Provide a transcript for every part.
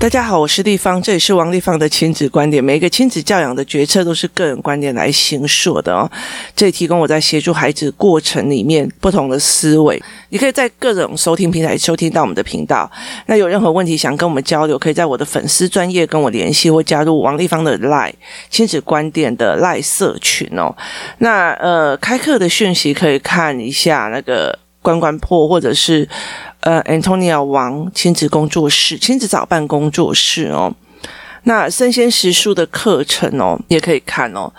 大家好，我是丽芳，这里是王丽芳的亲子观点。每一个亲子教养的决策都是个人观点来形塑的哦。这里提供我在协助孩子过程里面不同的思维。你可以在各种收听平台收听到我们的频道。那有任何问题想跟我们交流，可以在我的粉丝专业跟我联系，或加入王丽芳的 Line 亲子观点的 Line 社群哦。那呃，开课的讯息可以看一下那个关关破，或者是。呃，Antonia 王亲子工作室、亲子早办工作室哦，那生鲜食书的课程哦，也可以看哦。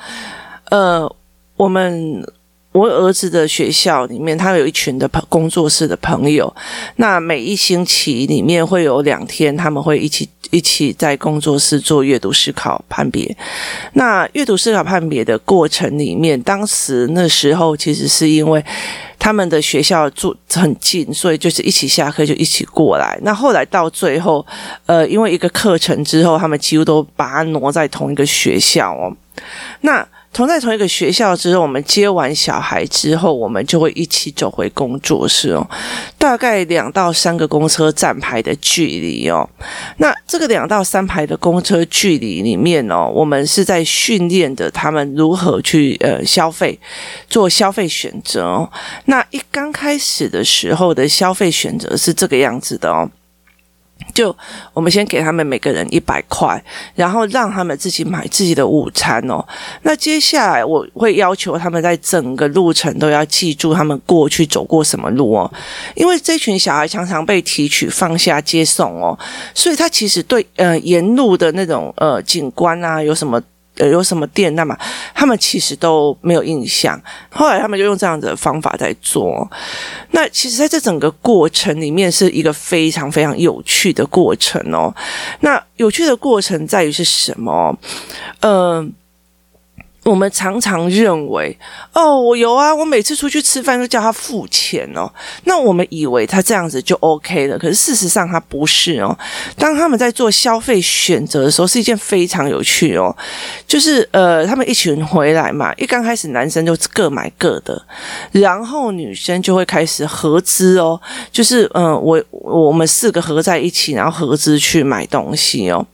呃，我们我儿子的学校里面，他有一群的朋工作室的朋友，那每一星期里面会有两天，他们会一起一起在工作室做阅读思考判别。那阅读思考判别的过程里面，当时那时候其实是因为。他们的学校住很近，所以就是一起下课就一起过来。那后来到最后，呃，因为一个课程之后，他们几乎都把它挪在同一个学校哦。那同在同一个学校之后，我们接完小孩之后，我们就会一起走回工作室哦。大概两到三个公车站牌的距离哦。那这个两到三排的公车距离里面哦，我们是在训练的他们如何去呃消费，做消费选择哦。那一刚开始的时候的消费选择是这个样子的哦。就我们先给他们每个人一百块，然后让他们自己买自己的午餐哦。那接下来我会要求他们在整个路程都要记住他们过去走过什么路哦，因为这群小孩常常被提取放下接送哦，所以他其实对呃沿路的那种呃景观啊有什么。呃，有什么店？那么他们其实都没有印象。后来他们就用这样的方法在做。那其实在这整个过程里面，是一个非常非常有趣的过程哦。那有趣的过程在于是什么？嗯、我们常常认为，哦，我有啊，我每次出去吃饭都叫他付钱哦。那我们以为他这样子就 OK 了，可是事实上他不是哦。当他们在做消费选择的时候，是一件非常有趣哦。就是呃，他们一群人回来嘛，一刚开始男生就各买各的，然后女生就会开始合资哦。就是嗯、我我们四个合在一起，然后合资去买东西哦。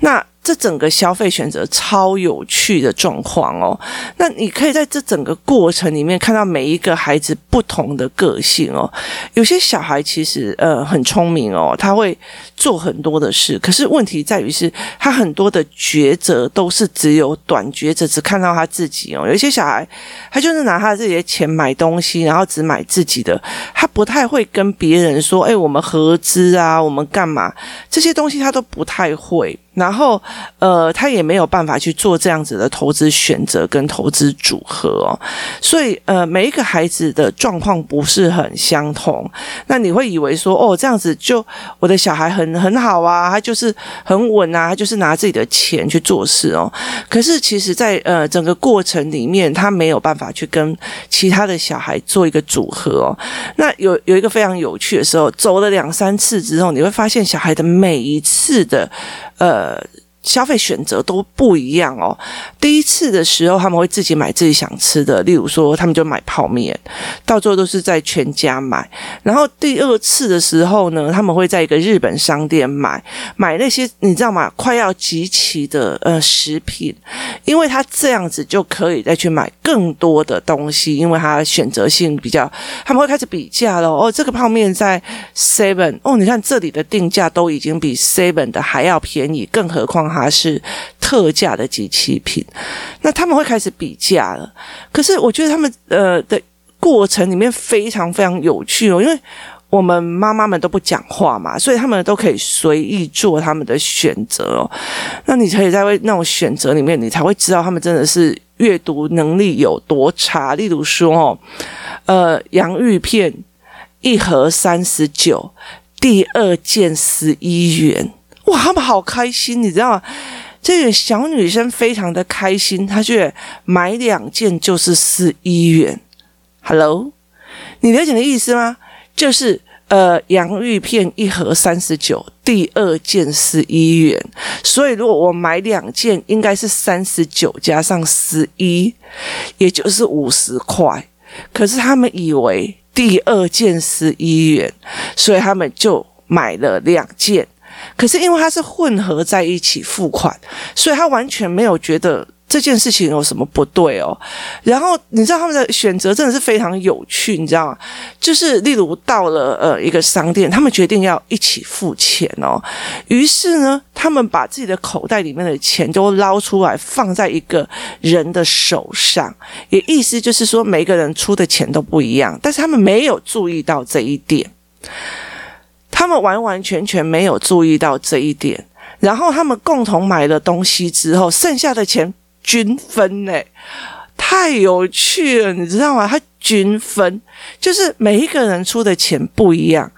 那。这整个消费选择超有趣的状况哦，那你可以在这整个过程里面看到每一个孩子不同的个性哦。有些小孩其实呃很聪明哦，他会做很多的事，可是问题在于是他很多的抉择都是只有短抉择，只看到他自己哦。有些小孩他就是拿他自己的钱买东西，然后只买自己的，他不太会跟别人说：“哎，我们合资啊，我们干嘛？”这些东西他都不太会。然后，呃，他也没有办法去做这样子的投资选择跟投资组合哦，所以，呃，每一个孩子的状况不是很相同。那你会以为说，哦，这样子就我的小孩很很好啊，他就是很稳啊，他就是拿自己的钱去做事哦。可是，其实在呃整个过程里面，他没有办法去跟其他的小孩做一个组合哦。那有有一个非常有趣的时候，走了两三次之后，你会发现小孩的每一次的。呃，消费选择都不一样哦。第一次的时候，他们会自己买自己想吃的，例如说，他们就买泡面，到最后都是在全家买。然后第二次的时候呢，他们会在一个日本商店买买那些你知道吗？快要集齐的呃食品，因为他这样子就可以再去买更多的东西，因为他选择性比较，他们会开始比价了哦。这个泡面在 Seven 哦，你看这里的定价都已经比 Seven 的还要便宜，更何况它是特价的机器品。那他们会开始比价了，可是我觉得他们呃的过程里面非常非常有趣哦，因为我们妈妈们都不讲话嘛，所以他们都可以随意做他们的选择哦。那你可以在那种选择里面，你才会知道他们真的是阅读能力有多差。例如说哦，呃，洋芋片一盒三十九，第二件十一元，哇，他们好开心，你知道吗？这个小女生非常的开心，她觉得买两件就是十一元。Hello，你了解的意思吗？就是呃，洋芋片一盒三十九，第二件十一元。所以如果我买两件，应该是三十九加上十一，也就是五十块。可是他们以为第二件十一元，所以他们就买了两件，可是因为他是混合在一起付款，所以他完全没有觉得。这件事情有什么不对哦？然后你知道他们的选择真的是非常有趣，你知道吗？就是例如到了呃一个商店，他们决定要一起付钱哦。于是呢，他们把自己的口袋里面的钱都捞出来，放在一个人的手上，也意思就是说每个人出的钱都不一样，但是他们没有注意到这一点，他们完完全全没有注意到这一点。然后他们共同买了东西之后，剩下的钱。均分呢，太有趣了，你知道吗？他均分，就是每一个人出的钱不一样，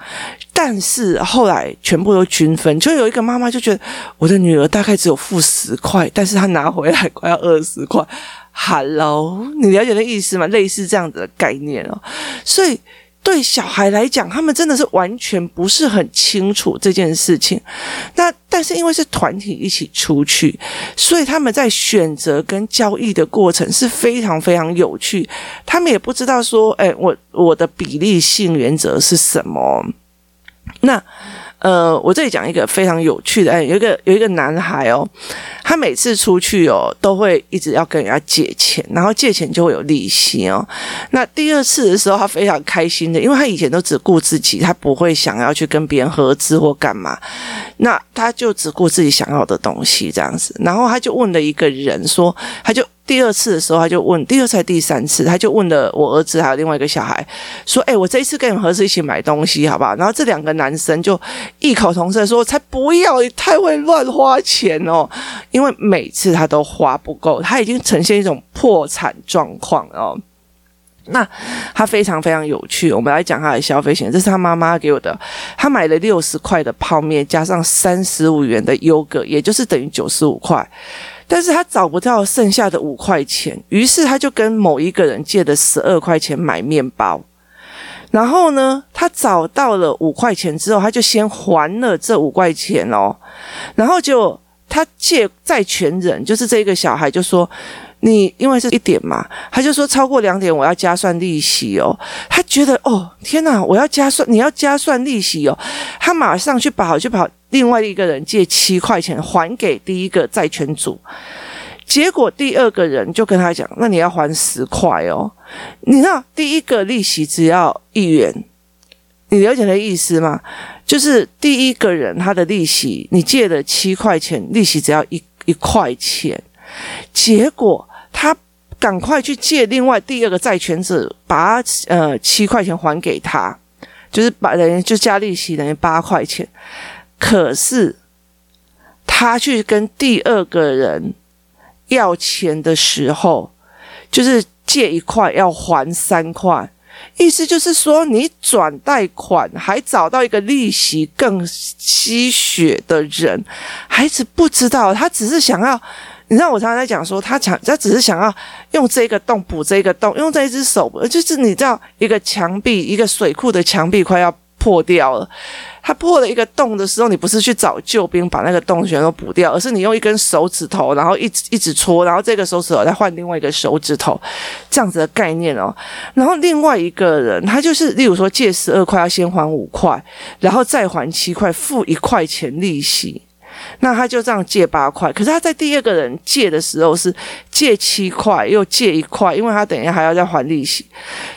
但是后来全部都均分。就有一个妈妈就觉得，我的女儿大概只有付十块，但是她拿回来快要二十块。Hello，你了解那意思吗？类似这样子的概念哦，所以。对小孩来讲，他们真的是完全不是很清楚这件事情。那但是因为是团体一起出去，所以他们在选择跟交易的过程是非常非常有趣。他们也不知道说，哎，我我的比例性原则是什么？那。呃，我这里讲一个非常有趣的，哎，有一个有一个男孩哦，他每次出去哦，都会一直要跟人家借钱，然后借钱就会有利息哦。那第二次的时候，他非常开心的，因为他以前都只顾自己，他不会想要去跟别人合资或干嘛，那他就只顾自己想要的东西这样子，然后他就问了一个人说，他就。第二次的时候，他就问；第二次还第三次，他就问了我儿子还有另外一个小孩，说：“哎，我这一次跟你们合资一起买东西，好不好？”然后这两个男生就异口同声说：“才不要！你太会乱花钱哦，因为每次他都花不够，他已经呈现一种破产状况哦。”那他非常非常有趣，我们来讲他的消费型，这是他妈妈给我的。他买了六十块的泡面，加上三十五元的优格，也就是等于九十五块。但是他找不到剩下的五块钱，于是他就跟某一个人借了十二块钱买面包。然后呢，他找到了五块钱之后，他就先还了这五块钱哦。然后就他借债权人，就是这个小孩，就说。你因为是一点嘛，他就说超过两点我要加算利息哦。他觉得哦天哪，我要加算，你要加算利息哦。他马上去跑去跑，另外一个人借七块钱还给第一个债权组。结果第二个人就跟他讲，那你要还十块哦。你知道第一个利息只要一元，你了解的意思吗？就是第一个人他的利息，你借了七块钱，利息只要一一块钱。结果他赶快去借另外第二个债权者，把呃七块钱还给他，就是把人就加利息等于八块钱。可是他去跟第二个人要钱的时候，就是借一块要还三块，意思就是说你转贷款还找到一个利息更吸血的人，孩子不知道，他只是想要。你知道我常常在讲说，他想，他只是想要用这个洞补这个洞，用这一只手，就是你知道，一个墙壁，一个水库的墙壁快要破掉了，他破了一个洞的时候，你不是去找救兵把那个洞全都补掉，而是你用一根手指头，然后一直一直戳，然后这个手指头再换另外一个手指头，这样子的概念哦。然后另外一个人，他就是例如说借十二块要先还五块，然后再还七块，付一块钱利息。那他就这样借八块，可是他在第二个人借的时候是借七块，又借一块，因为他等一下还要再还利息，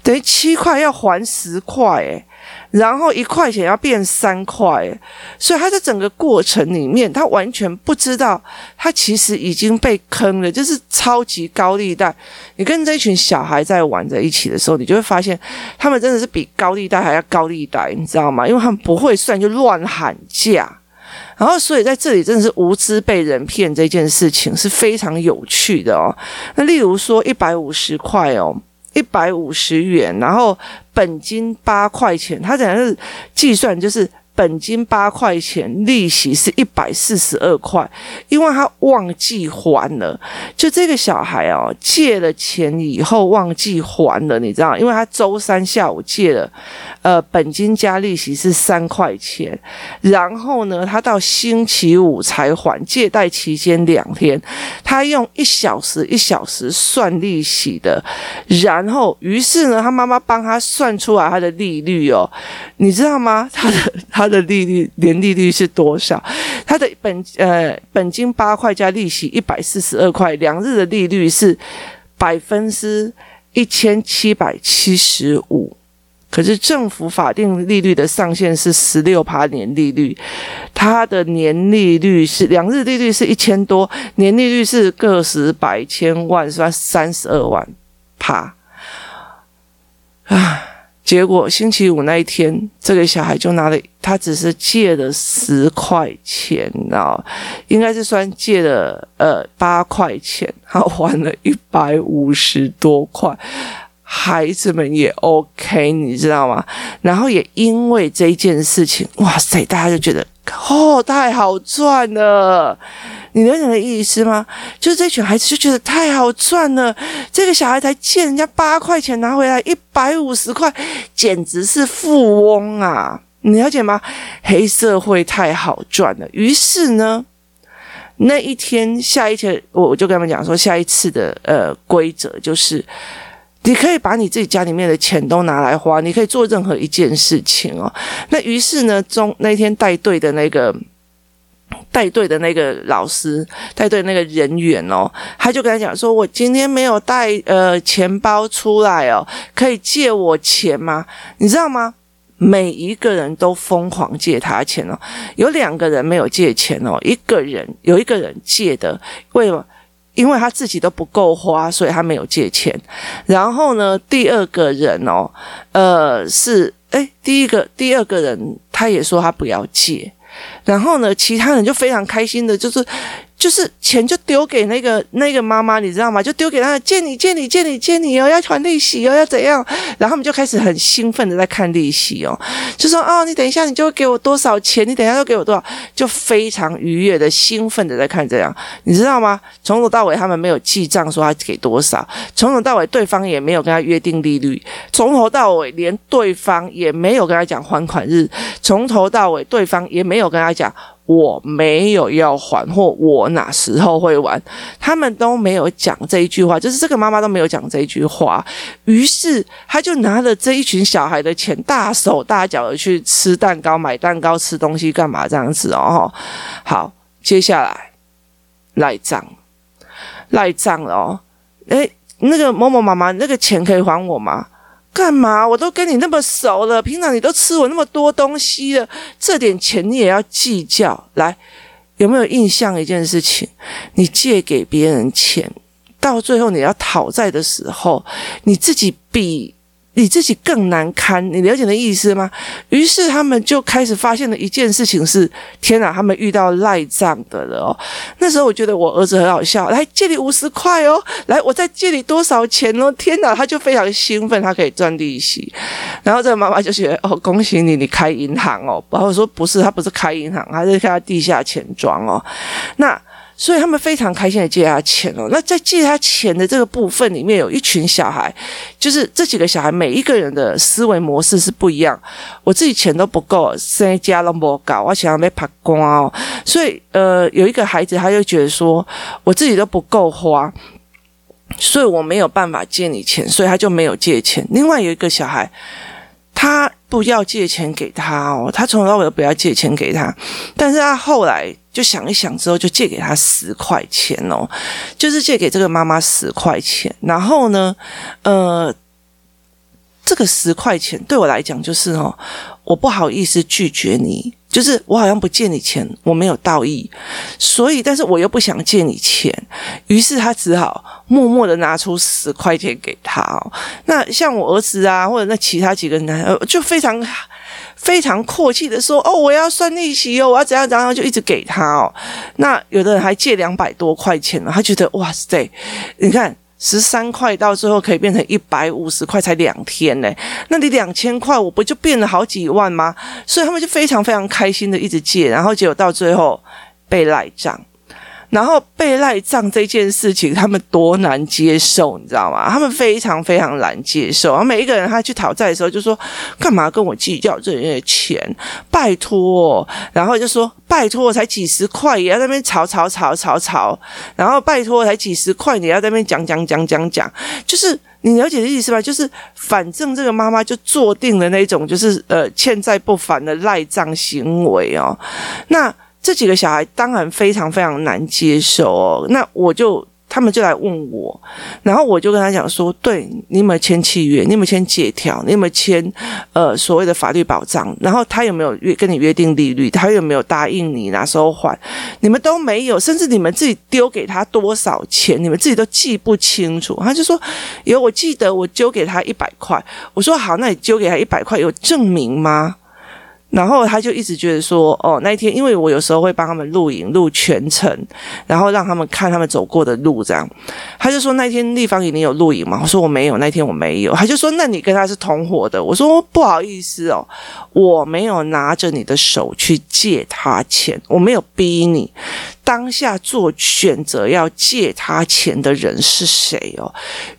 等于七块要还十块，诶，然后一块钱要变三块，所以他在整个过程里面，他完全不知道他其实已经被坑了，就是超级高利贷。你跟这一群小孩在玩在一起的时候，你就会发现他们真的是比高利贷还要高利贷，你知道吗？因为他们不会算，就乱喊价。然后，所以在这里真的是无知被人骗这件事情是非常有趣的哦。那例如说一百五十块哦，一百五十元，然后本金八块钱，他等于是计算就是。本金八块钱，利息是一百四十二块，因为他忘记还了。就这个小孩哦，借了钱以后忘记还了，你知道？因为他周三下午借了，呃，本金加利息是三块钱，然后呢，他到星期五才还。借贷期间两天，他用一小时一小时算利息的，然后于是呢，他妈妈帮他算出来他的利率哦，你知道吗？他的他。的利率年利率是多少？他的本呃本金八块加利息一百四十二块，两日的利率是百分之一千七百七十五。可是政府法定利率的上限是十六趴年利率，它的年利率是两日利率是一千多，年利率是个十百千万算三十二万趴啊！结果星期五那一天，这个小孩就拿了，他只是借了十块钱，哦应该是算借了呃八块钱，他还了一百五十多块。孩子们也 OK，你知道吗？然后也因为这件事情，哇塞，大家就觉得哦，太好赚了。你了解的意思吗？就是这群孩子就觉得太好赚了。这个小孩才借人家八块钱拿回来一百五十块，简直是富翁啊！你了解吗？黑社会太好赚了。于是呢，那一天下一天，我我就跟他们讲说，下一次的呃规则就是。你可以把你自己家里面的钱都拿来花，你可以做任何一件事情哦。那于是呢，中那天带队的那个带队的那个老师，带队那个人员哦，他就跟他讲说：“我今天没有带呃钱包出来哦，可以借我钱吗？你知道吗？每一个人都疯狂借他钱哦。有两个人没有借钱哦，一个人有一个人借的，为什么？”因为他自己都不够花，所以他没有借钱。然后呢，第二个人哦，呃，是哎，第一个第二个人他也说他不要借。然后呢，其他人就非常开心的，就是。就是钱就丢给那个那个妈妈，你知道吗？就丢给他借你借你借你借你哦，要还利息哦，要怎样？然后他们就开始很兴奋的在看利息哦，就说哦，你等一下你就会给我多少钱？你等一下就给我多少？就非常愉悦的兴奋的在看这样，你知道吗？从头到尾他们没有记账说他给多少，从头到尾对方也没有跟他约定利率，从头到尾连对方也没有跟他讲还款日，从头到尾对方也没有跟他讲。我没有要还，或我哪时候会还，他们都没有讲这一句话，就是这个妈妈都没有讲这一句话。于是他就拿了这一群小孩的钱，大手大脚的去吃蛋糕、买蛋糕、吃东西，干嘛这样子哦？好，接下来赖账，赖账哦。诶，那个某某妈妈，那个钱可以还我吗？干嘛？我都跟你那么熟了，平常你都吃我那么多东西了，这点钱你也要计较？来，有没有印象一件事情？你借给别人钱，到最后你要讨债的时候，你自己比。你自己更难堪，你了解的意思吗？于是他们就开始发现了一件事情是：天哪，他们遇到赖账的了哦。那时候我觉得我儿子很好笑，来借你五十块哦，来我再借你多少钱哦？天哪，他就非常兴奋，他可以赚利息。然后这个妈妈就觉得哦，恭喜你，你开银行哦。然后我说不是，他不是开银行，他是开地下钱庄哦。那。所以他们非常开心的借他钱哦。那在借他钱的这个部分里面，有一群小孩，就是这几个小孩每一个人的思维模式是不一样。我自己钱都不够，生家都不搞，我想要被扒光哦。所以呃，有一个孩子他就觉得说，我自己都不够花，所以我没有办法借你钱，所以他就没有借钱。另外有一个小孩，不要借钱给他哦，他从头到尾都不要借钱给他，但是他后来。就想一想之后，就借给他十块钱哦，就是借给这个妈妈十块钱。然后呢，呃，这个十块钱对我来讲就是哦，我不好意思拒绝你，就是我好像不借你钱，我没有道义，所以但是我又不想借你钱，于是他只好默默的拿出十块钱给他哦。那像我儿子啊，或者那其他几个人，就非常。非常阔气的说：“哦，我要算利息哦，我要怎样怎样，就一直给他哦。那有的人还借两百多块钱了，他觉得哇塞，你看十三块到最后可以变成一百五十块，才两天呢。那你两千块，我不就变了好几万吗？所以他们就非常非常开心的一直借，然后结果到最后被赖账。然后被赖账这件事情，他们多难接受，你知道吗？他们非常非常难接受。然后每一个人他去讨债的时候，就说：“干嘛跟我计较这些钱？拜托。”然后就说：“拜托，才几十块，也要在那边吵吵吵吵吵。”然后拜托，才几十块，你要在那边讲讲讲讲讲，就是。你了解的意思吧？就是反正这个妈妈就做定了那种，就是呃欠债不还的赖账行为哦。那这几个小孩当然非常非常难接受哦。那我就。他们就来问我，然后我就跟他讲说：“对，你有没有签契约？你有没有签借条？你有没有签呃所谓的法律保障？然后他有没有约跟你约定利率？他有没有答应你哪时候还？你们都没有，甚至你们自己丢给他多少钱，你们自己都记不清楚。”他就说：“有，我记得我丢给他一百块。”我说：“好，那你丢给他一百块有证明吗？”然后他就一直觉得说，哦，那一天，因为我有时候会帮他们录影录全程，然后让他们看他们走过的路，这样。他就说那天立方体你有录影吗？我说我没有，那天我没有。他就说那你跟他是同伙的？我说不好意思哦，我没有拿着你的手去借他钱，我没有逼你。当下做选择要借他钱的人是谁哦？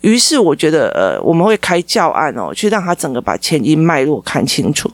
于是我觉得，呃，我们会开教案哦，去让他整个把前因脉络看清楚。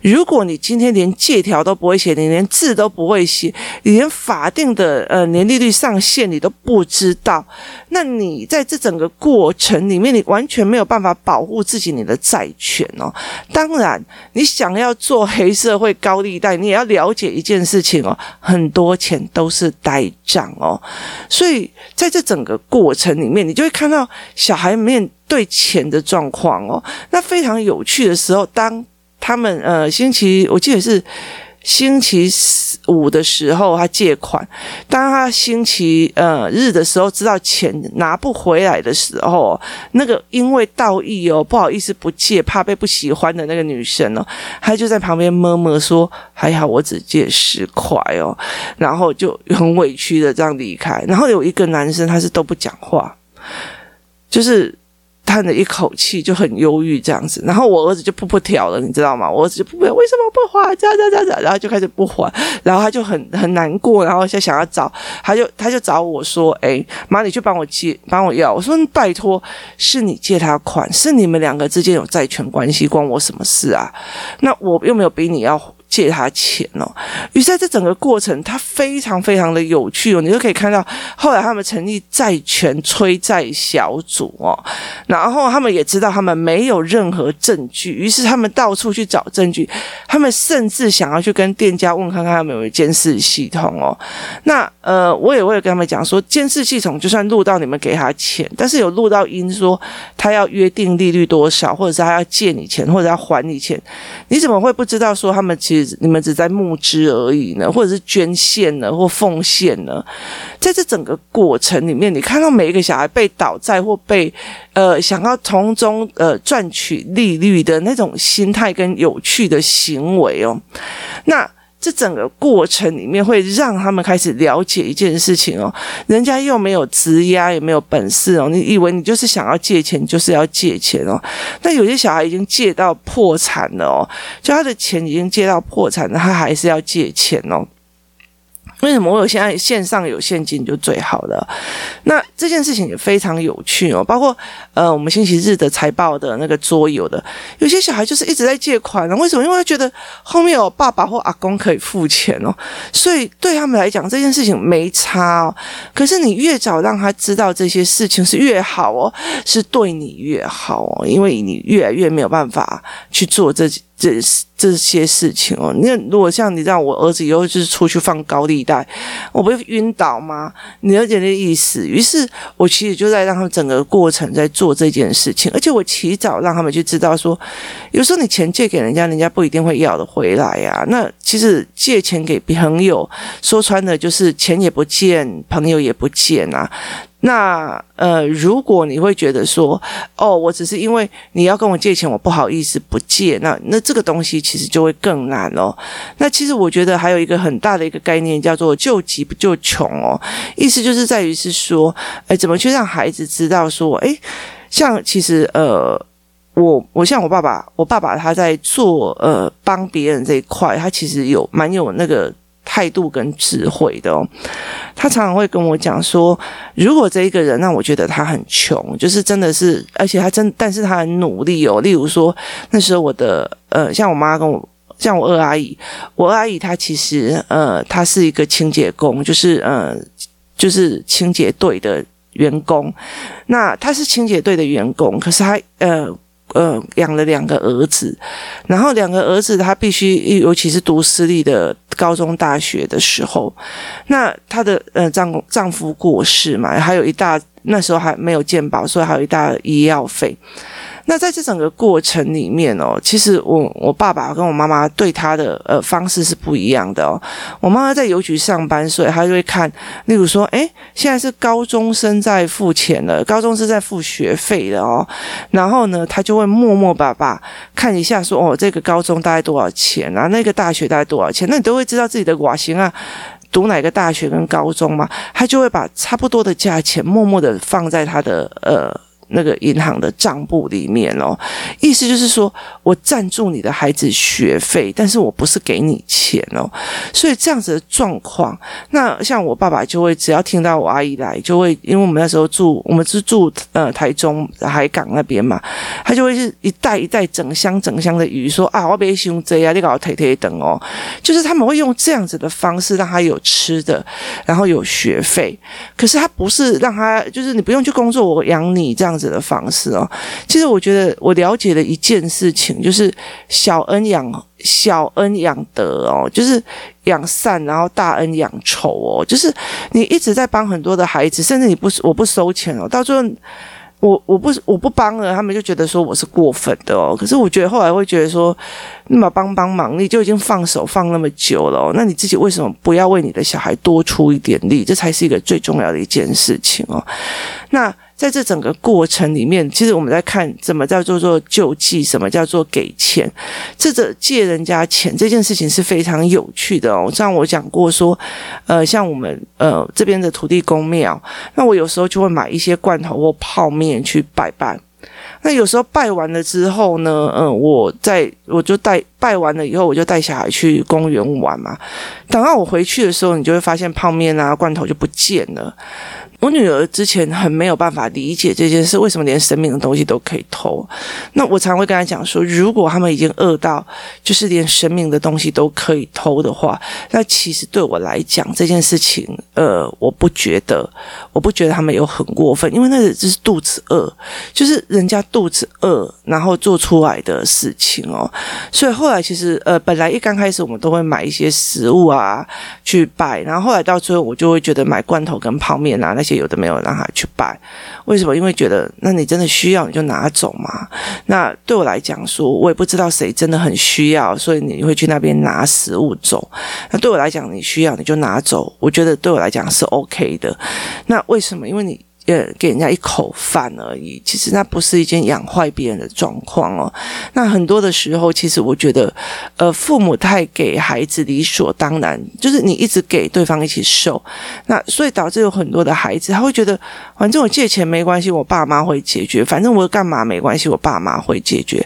如果你今天连借条都不会写，你连字都不会写，你连法定的呃年利率上限你都不知道，那你在这整个过程里面，你完全没有办法保护自己你的债权哦。当然，你想要做黑社会高利贷，你也要了解一件事情哦，很多钱都是。呆账哦，所以在这整个过程里面，你就会看到小孩面对钱的状况哦。那非常有趣的时候，当他们呃星期，我记得是。星期五的时候，他借款；当他星期呃日的时候，知道钱拿不回来的时候，那个因为道义哦，不好意思不借，怕被不喜欢的那个女生哦，她就在旁边默默说：“还好我只借十块哦。”然后就很委屈的这样离开。然后有一个男生，他是都不讲话，就是。叹了一口气，就很忧郁这样子，然后我儿子就噗噗跳了，你知道吗？我儿子就噗噗，为什么不还？这样这样这样，然后就开始不还，然后他就很很难过，然后就想要找，他就他就找我说：“诶，妈，你去帮我借，帮我要。”我说：“拜托，是你借他款，是你们两个之间有债权关系，关我什么事啊？那我又没有逼你要。”借他钱哦，于是在这整个过程，他非常非常的有趣哦，你就可以看到后来他们成立债权催债小组哦，然后他们也知道他们没有任何证据，于是他们到处去找证据，他们甚至想要去跟店家问看看他们有没有监视系统哦。那呃，我也会跟他们讲说，监视系统就算录到你们给他钱，但是有录到音说他要约定利率多少，或者是他要借你钱，或者要还你钱，你怎么会不知道说他们其实？你们只在募资而已呢，或者是捐献呢，或奉献呢？在这整个过程里面，你看到每一个小孩被倒债或被呃想要从中呃赚取利率的那种心态跟有趣的行为哦，那。这整个过程里面会让他们开始了解一件事情哦，人家又没有质押，也没有本事哦，你以为你就是想要借钱，就是要借钱哦。但有些小孩已经借到破产了哦，就他的钱已经借到破产了，他还是要借钱哦。为什么我有现在线上有现金就最好了？那这件事情也非常有趣哦。包括呃，我们星期日的财报的那个桌游的，有些小孩就是一直在借款呢。为什么？因为他觉得后面有爸爸或阿公可以付钱哦，所以对他们来讲这件事情没差哦。可是你越早让他知道这些事情是越好哦，是对你越好哦，因为你越来越没有办法去做这。这这些事情哦，那如果像你这样，我儿子以后就是出去放高利贷，我不会晕倒吗？你了解那意思？于是我其实就在让他们整个过程在做这件事情，而且我起早让他们去知道说，有时候你钱借给人家，人家不一定会要得回来呀。那其实借钱给朋友，说穿了就是钱也不见，朋友也不见啊。那呃，如果你会觉得说，哦，我只是因为你要跟我借钱，我不好意思不借，那那这个东西其实就会更难哦。那其实我觉得还有一个很大的一个概念叫做救急不救穷哦，意思就是在于是说，哎，怎么去让孩子知道说，哎，像其实呃，我我像我爸爸，我爸爸他在做呃帮别人这一块，他其实有蛮有那个。态度跟智慧的哦，他常常会跟我讲说，如果这一个人让我觉得他很穷，就是真的是，而且他真，但是他很努力哦。例如说，那时候我的呃，像我妈跟我，像我二阿姨，我二阿姨她其实呃，她是一个清洁工，就是呃，就是清洁队的员工。那她是清洁队的员工，可是她呃。呃，养了两个儿子，然后两个儿子他必须，尤其是读私立的高中、大学的时候，那她的呃丈丈夫过世嘛，还有一大那时候还没有健保，所以还有一大医药费。那在这整个过程里面哦，其实我我爸爸跟我妈妈对他的呃方式是不一样的哦。我妈妈在邮局上班，所以她就会看，例如说，诶，现在是高中生在付钱了，高中生在付学费的哦。然后呢，她就会默默爸爸看一下说，哦，这个高中大概多少钱啊？那个大学大概多少钱？那你都会知道自己的瓦型啊，读哪个大学跟高中嘛？他就会把差不多的价钱默默的放在他的呃。那个银行的账簿里面哦，意思就是说我赞助你的孩子学费，但是我不是给你钱哦，所以这样子的状况，那像我爸爸就会只要听到我阿姨来，就会因为我们那时候住，我们是住呃台中海港那边嘛，他就会是一袋一袋整箱整箱的鱼说啊，我别凶贼啊，你搞推推等哦，就是他们会用这样子的方式让他有吃的，然后有学费，可是他不是让他就是你不用去工作，我养你这样子。的方式哦，其实我觉得我了解了一件事情，就是小恩养小恩养德哦，就是养善，然后大恩养仇哦，就是你一直在帮很多的孩子，甚至你不我不收钱哦，到最后我我不我不帮了，他们就觉得说我是过分的哦。可是我觉得后来会觉得说，那么帮帮忙，你就已经放手放那么久了，那你自己为什么不要为你的小孩多出一点力？这才是一个最重要的一件事情哦。那。在这整个过程里面，其实我们在看怎么叫做做救济，什么叫做给钱，这个借人家钱这件事情是非常有趣的哦。像我讲过说，呃，像我们呃这边的土地公庙，那我有时候就会买一些罐头或泡面去拜拜。那有时候拜完了之后呢，嗯，我在我就带拜完了以后，我就带小孩去公园玩嘛。等到我回去的时候，你就会发现泡面啊罐头就不见了。我女儿之前很没有办法理解这件事，为什么连生命的东西都可以偷？那我常会跟她讲说，如果他们已经饿到就是连生命的东西都可以偷的话，那其实对我来讲这件事情，呃，我不觉得，我不觉得他们有很过分，因为那是只是肚子饿，就是人家肚子饿然后做出来的事情哦。所以后来其实，呃，本来一刚开始我们都会买一些食物啊去拜，然后后来到最后我就会觉得买罐头跟泡面啊那些。有的没有让他去拜，为什么？因为觉得那你真的需要你就拿走嘛。那对我来讲说，我也不知道谁真的很需要，所以你会去那边拿食物走。那对我来讲，你需要你就拿走，我觉得对我来讲是 OK 的。那为什么？因为你。呃，给人家一口饭而已，其实那不是一件养坏别人的状况哦。那很多的时候，其实我觉得，呃，父母太给孩子理所当然，就是你一直给对方一起受，那所以导致有很多的孩子他会觉得，反正我借钱没关系，我爸妈会解决；反正我干嘛没关系，我爸妈会解决。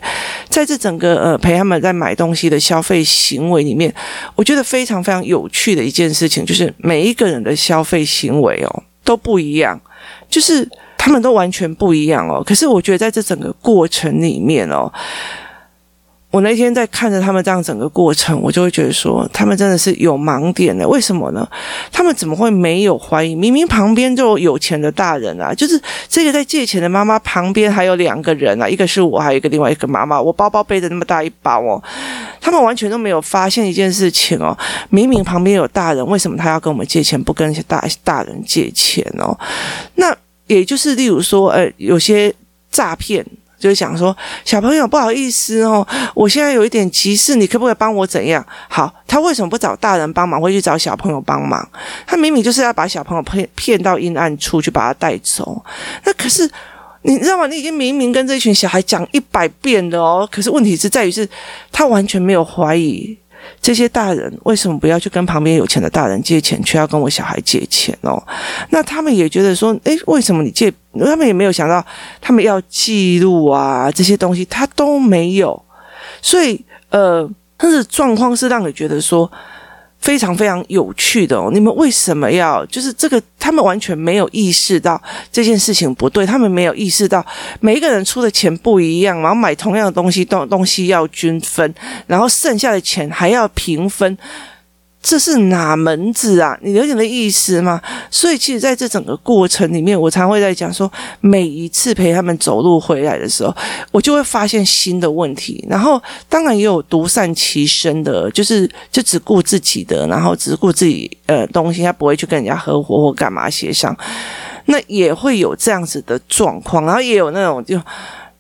在这整个呃陪他们在买东西的消费行为里面，我觉得非常非常有趣的一件事情，就是每一个人的消费行为哦都不一样。就是他们都完全不一样哦，可是我觉得在这整个过程里面哦，我那天在看着他们这样整个过程，我就会觉得说，他们真的是有盲点的。为什么呢？他们怎么会没有怀疑？明明旁边就有钱的大人啊，就是这个在借钱的妈妈旁边还有两个人啊，一个是我，还有一个另外一个妈妈。我包包背着那么大一包哦，他们完全都没有发现一件事情哦，明明旁边有大人，为什么他要跟我们借钱，不跟大大人借钱哦？那。也就是，例如说，呃，有些诈骗，就是想说，小朋友不好意思哦，我现在有一点急事，你可不可以帮我怎样？好，他为什么不找大人帮忙，会去找小朋友帮忙？他明明就是要把小朋友骗骗到阴暗处去把他带走。那可是，你知道吗？你已经明明跟这群小孩讲一百遍了哦，可是问题是在于是，他完全没有怀疑。这些大人为什么不要去跟旁边有钱的大人借钱，却要跟我小孩借钱哦？那他们也觉得说，诶，为什么你借？他们也没有想到，他们要记录啊，这些东西他都没有。所以，呃，他的状况是让你觉得说。非常非常有趣的哦。你们为什么要就是这个？他们完全没有意识到这件事情不对，他们没有意识到每一个人出的钱不一样，然后买同样的东西，东东西要均分，然后剩下的钱还要平分。这是哪门子啊？你了解的意思吗？所以，其实在这整个过程里面，我常会在讲说，每一次陪他们走路回来的时候，我就会发现新的问题。然后，当然也有独善其身的，就是就只顾自己的，然后只顾自己呃东西，他不会去跟人家合伙或干嘛协商。那也会有这样子的状况，然后也有那种就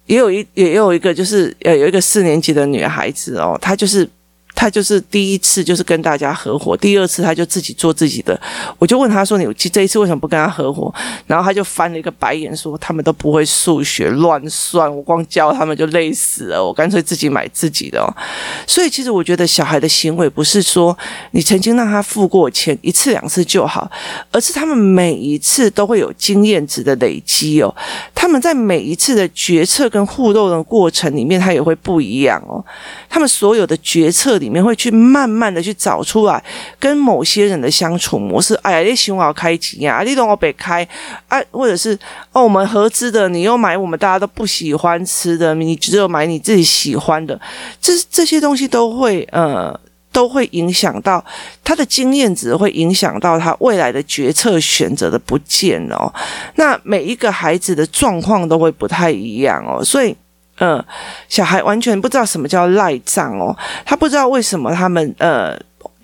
也有一也有一个就是呃有一个四年级的女孩子哦，她就是。他就是第一次就是跟大家合伙，第二次他就自己做自己的。我就问他说：“你这一次为什么不跟他合伙？”然后他就翻了一个白眼说：“他们都不会数学，乱算，我光教他们就累死了，我干脆自己买自己的哦。”所以其实我觉得小孩的行为不是说你曾经让他付过钱一次两次就好，而是他们每一次都会有经验值的累积哦。他们在每一次的决策跟互动的过程里面，他也会不一样哦。他们所有的决策里里面会去慢慢的去找出来跟某些人的相处模式。哎呀，你喜欢我开机呀？你懂我别开啊？或者是哦，我们合资的，你又买我们大家都不喜欢吃的，你只有买你自己喜欢的。这这些东西都会呃，都会影响到他的经验值，会影响到他未来的决策选择的不见哦。那每一个孩子的状况都会不太一样哦，所以。嗯，小孩完全不知道什么叫赖账哦，他不知道为什么他们呃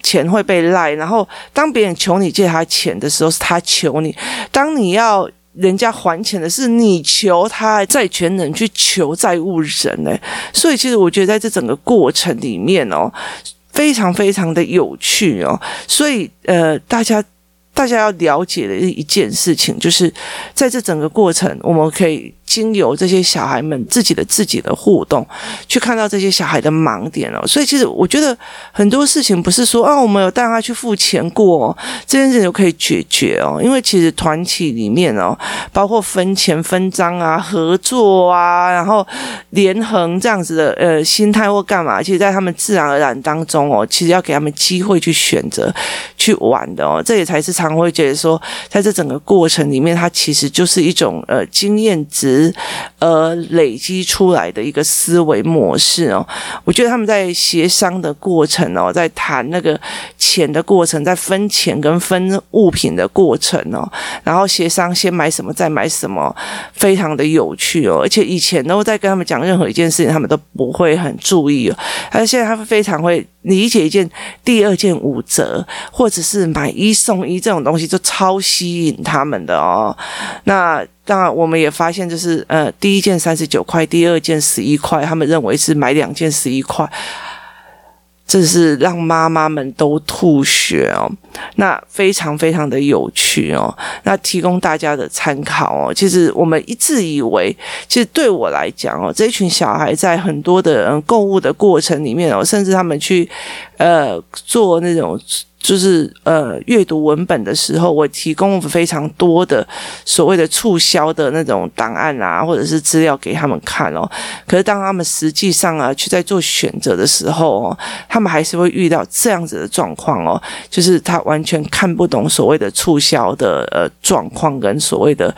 钱会被赖，然后当别人求你借他钱的时候是他求你，当你要人家还钱的是你求他，债权人去求债务人呢，所以其实我觉得在这整个过程里面哦，非常非常的有趣哦，所以呃大家。大家要了解的一件事情，就是在这整个过程，我们可以经由这些小孩们自己的自己的互动，去看到这些小孩的盲点哦。所以，其实我觉得很多事情不是说啊，我们有带他去付钱过，哦这件事情就可以解决哦。因为其实团体里面哦，包括分钱分赃啊、合作啊，然后连横这样子的呃心态或干嘛，其实，在他们自然而然当中哦，其实要给他们机会去选择去玩的哦，这也才是。常会觉得说，在这整个过程里面，它其实就是一种呃经验值呃累积出来的一个思维模式哦。我觉得他们在协商的过程哦，在谈那个钱的过程，在分钱跟分物品的过程哦，然后协商先买什么再买什么，非常的有趣哦。而且以前都在跟他们讲任何一件事情，他们都不会很注意哦，而现在他们非常会。理解一件第二件五折，或者是买一送一这种东西，就超吸引他们的哦。那当然，我们也发现，就是呃，第一件三十九块，第二件十一块，他们认为是买两件十一块。这是让妈妈们都吐血哦，那非常非常的有趣哦，那提供大家的参考哦。其实我们一直以为，其实对我来讲哦，这一群小孩在很多的嗯购物的过程里面哦，甚至他们去呃做那种。就是呃，阅读文本的时候，我提供非常多的所谓的促销的那种档案啊，或者是资料给他们看哦。可是当他们实际上啊去在做选择的时候哦，他们还是会遇到这样子的状况哦，就是他完全看不懂所谓的促销的呃状况跟所谓的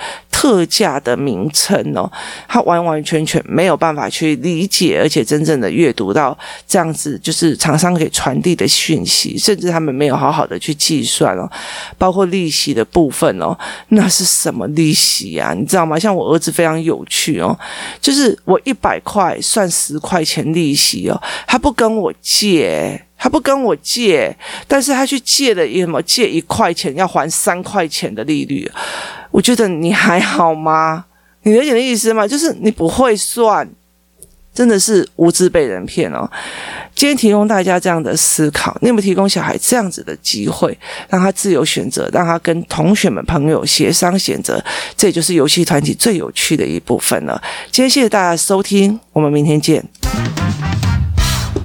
特价的名称哦，他完完全全没有办法去理解，而且真正的阅读到这样子，就是厂商给传递的讯息，甚至他们没有。好好的去计算哦，包括利息的部分哦，那是什么利息呀？你知道吗？像我儿子非常有趣哦，就是我一百块算十块钱利息哦，他不跟我借，他不跟我借，但是他去借了什么？借一块钱要还三块钱的利率，我觉得你还好吗？你了解的意思吗？就是你不会算。真的是无知被人骗哦！今天提供大家这样的思考，你有没有提供小孩这样子的机会，让他自由选择，让他跟同学们、朋友协商选择，这也就是游戏团体最有趣的一部分了。今天谢谢大家收听，我们明天见。